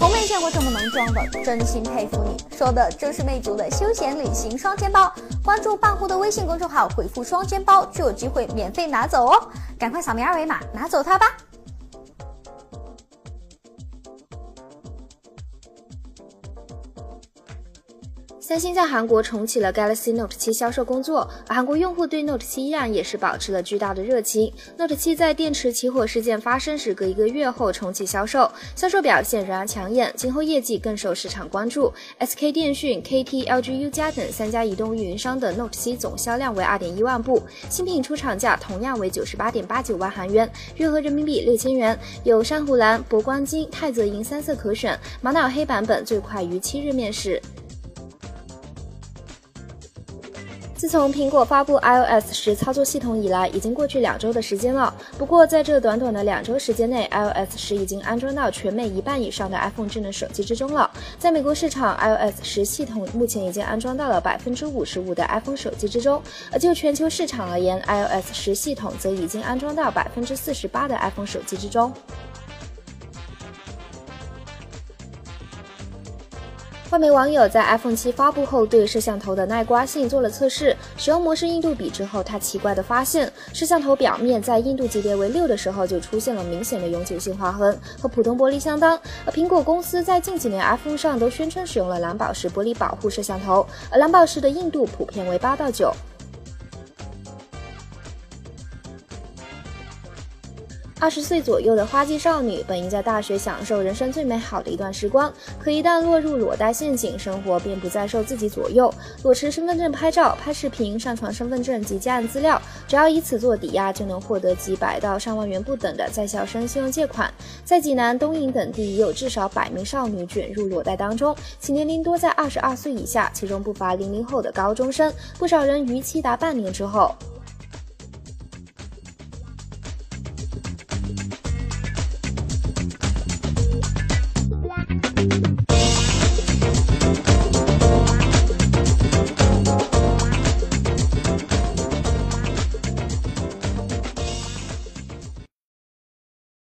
从没见过这么能装的，真心佩服你！说的正是魅族的休闲旅行双肩包。关注半壶的微信公众号，回复“双肩包”就有机会免费拿走哦！赶快扫描二维码拿走它吧！三星在韩国重启了 Galaxy Note 7销售工作，而韩国用户对 Note 7依然也是保持了巨大的热情。Note 7在电池起火事件发生时隔一个月后重启销售，销售表现仍然抢眼，今后业绩更受市场关注。SK 电讯、KT、LG U 加等三家移动运营商的 Note 7总销量为二点一万部，新品出厂价同样为九十八点八九万韩元，约合人民币六千元，有珊瑚蓝、铂光金、泰泽银三色可选，玛瑙黑版本最快于七日面世。自从苹果发布 iOS 十操作系统以来，已经过去两周的时间了。不过，在这短短的两周时间内，iOS 十已经安装到全美一半以上的 iPhone 智能手机之中了。在美国市场，iOS 十系统目前已经安装到了百分之五十五的 iPhone 手机之中，而就全球市场而言，iOS 十系统则已经安装到百分之四十八的 iPhone 手机之中。外媒网友在 iPhone 七发布后对摄像头的耐刮性做了测试，使用模式硬度比之后，他奇怪的发现，摄像头表面在硬度级别为六的时候就出现了明显的永久性划痕，和普通玻璃相当。而苹果公司在近几年 iPhone 上都宣称使用了蓝宝石玻璃保护摄像头，而蓝宝石的硬度普遍为八到九。二十岁左右的花季少女本应在大学享受人生最美好的一段时光。可一旦落入裸贷陷阱生活便不再受自己左右。裸持身份证拍照拍视频上传身份证及家人资料只要以此做抵押就能获得几百到上万元不等的在校生信用借款。在济南东营等地也有至少百名少女卷入裸贷当中其年龄多在二十二岁以下其中不乏零零后的高中生不少人逾期达半年之后。